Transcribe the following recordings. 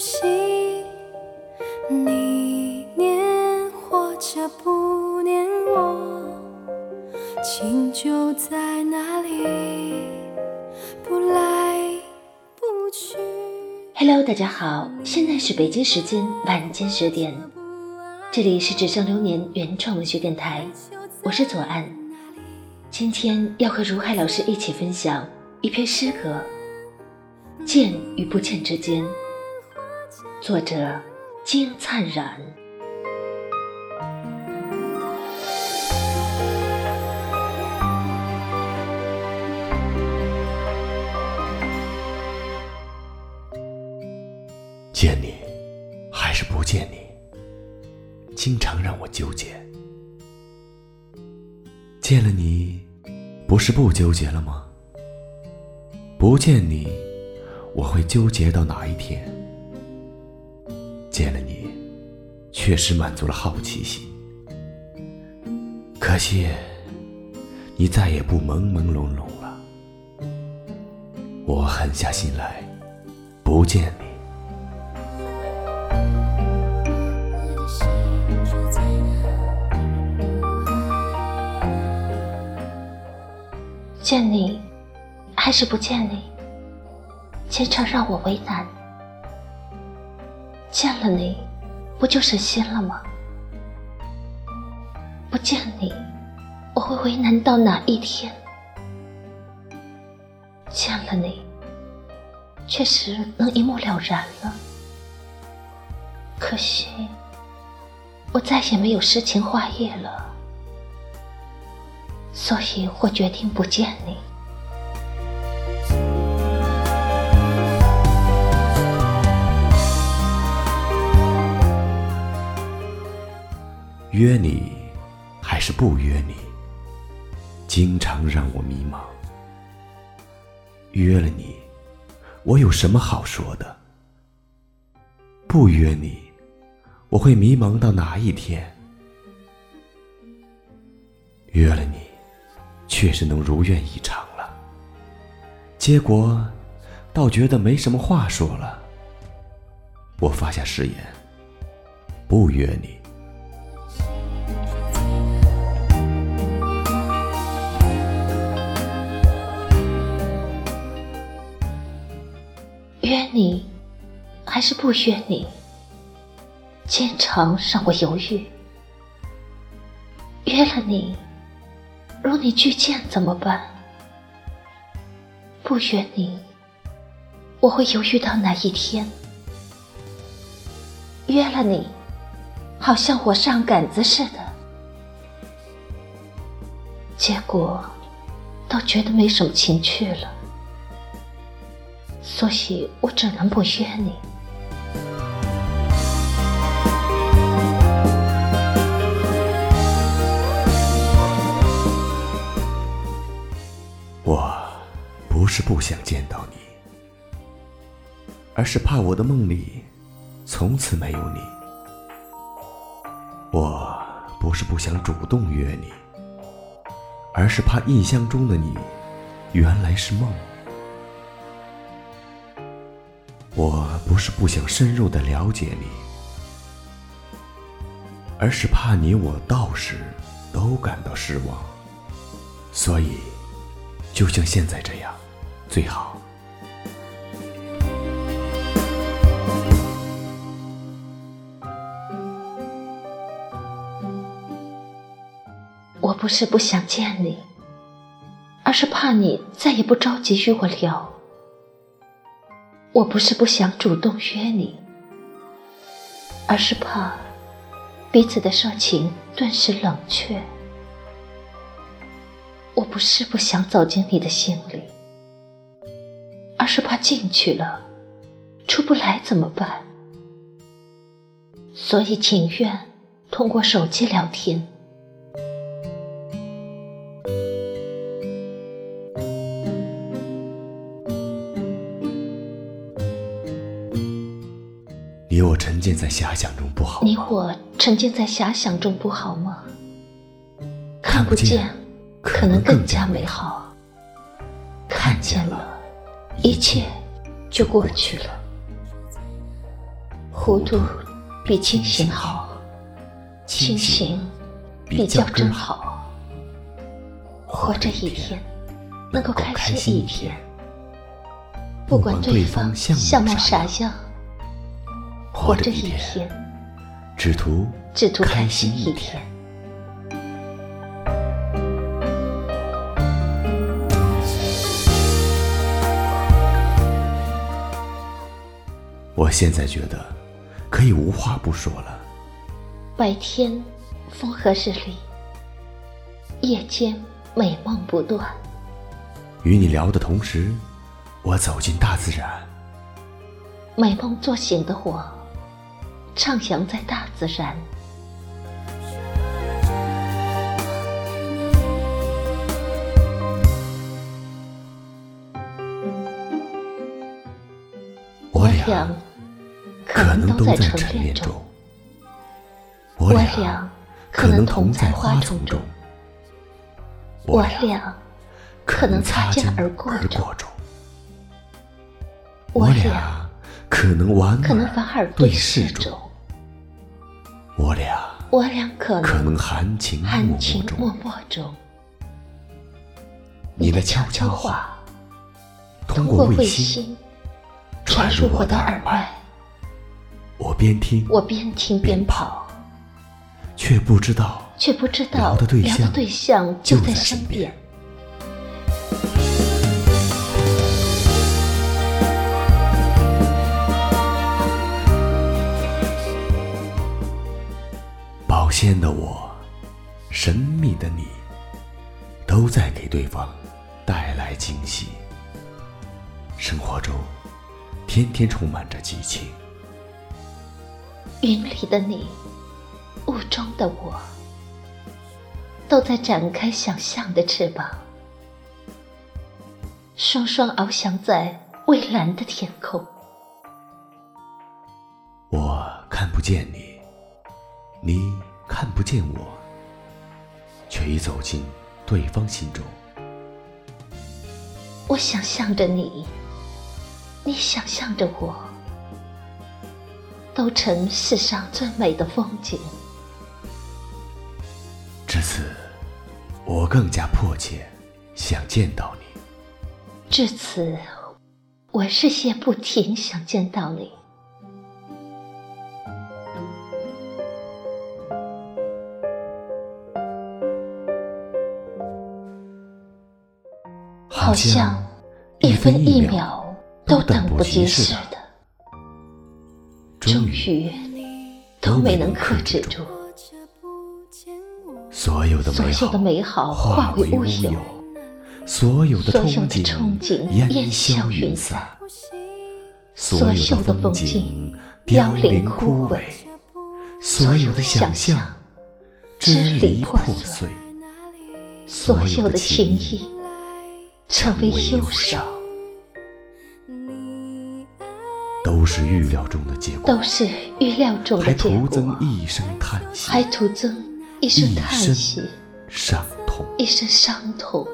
不喜。你念或者不念我，情就在那里，不来不去。Hello，大家好，现在是北京时间晚间十点，这里是纸上流年原创文学电台，我是左岸。今天要和如海老师一起分享一篇诗歌《见与不见之间》，作者金灿然。见你还是不见你，经常让我纠结。见了你，不是不纠结了吗？不见你，我会纠结到哪一天？见了你，确实满足了好奇心。可惜，你再也不朦朦胧胧了。我狠下心来，不见你。见你还是不见你，经常让我为难。见了你，不就省心了吗？不见你，我会为难到哪一天？见了你，确实能一目了然了。可惜，我再也没有诗情画意了。所以我决定不见你。约你还是不约你，经常让我迷茫。约了你，我有什么好说的？不约你，我会迷茫到哪一天？约了你，确实能如愿以偿了。结果，倒觉得没什么话说了。我发下誓言，不约你。你，还是不约你？经常让我犹豫。约了你，如你拒见怎么办？不约你，我会犹豫到哪一天？约了你，好像我上杆子似的，结果倒觉得没什么情趣了，所以我只能不约你。我不是不想见到你，而是怕我的梦里从此没有你。我不是不想主动约你，而是怕印象中的你原来是梦。我不是不想深入的了解你，而是怕你我到时都感到失望，所以。就像现在这样，最好。我不是不想见你，而是怕你再也不着急与我聊。我不是不想主动约你，而是怕彼此的热情顿时冷却。我不是不想走进你的心里，而是怕进去了，出不来怎么办？所以情愿通过手机聊天。你我沉浸在遐想中不好吗？你我沉浸在遐想中不好吗？看不见可能更加美好。看看见了，一切就过去了。糊涂比清醒好，清醒比较真好。活着一天，能够开心一天，不管对方相貌啥样，活着一天，只图只图开心一天。我现在觉得可以无话不说了。白天风和日丽，夜间美梦不断。与你聊的同时，我走进大自然。美梦做醒的我，徜徉在大自然。我俩可能都在沉恋恋中，我俩可能同在花丛中，我俩可能擦肩而过中，我俩可能莞可能尔对视视中，我俩我俩可可能能含情含脉脉中。你的悄悄话通过卫星传入我的耳麦，我边听我边听边跑，却不知道却不知道聊的对象就在身边。保鲜的我，神秘的你，都在给对方带来惊喜。生活中，天天充满着激情。云里的你，雾中的我，都在展开想象的翅膀，双双翱翔在蔚蓝的天空。我看不见你，你看不见我，却已走进对方心中。我想象着你，你想象着我，都成世上最美的风景。至此，我更加迫切想见到你。至此，我日夜不停想见到你。好像一分一秒都等不及似的，终于都没能克制住，所有的美好化化为乌有有，，所有的憧憬烟烟消消云云散散，所所有的风景景凋凋零零枯枯萎萎，所有的想象支离破碎，所有的情谊谊成为忧伤，都是预料中的结果。都，是预料中还的结徒增果，一声叹息，还徒增一声叹一息，伤痛，一声伤痛，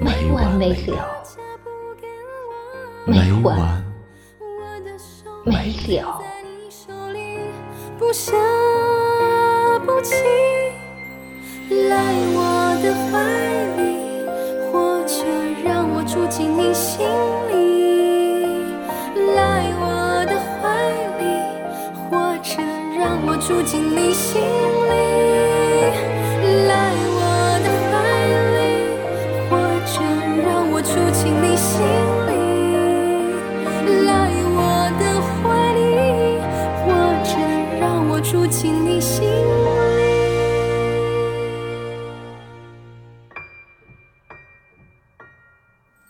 没完没了，了，没没完完没了。不舍不弃，来我的怀里，或者让我住进你心里。来我的怀里，或者让我住进你心里。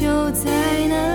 就在那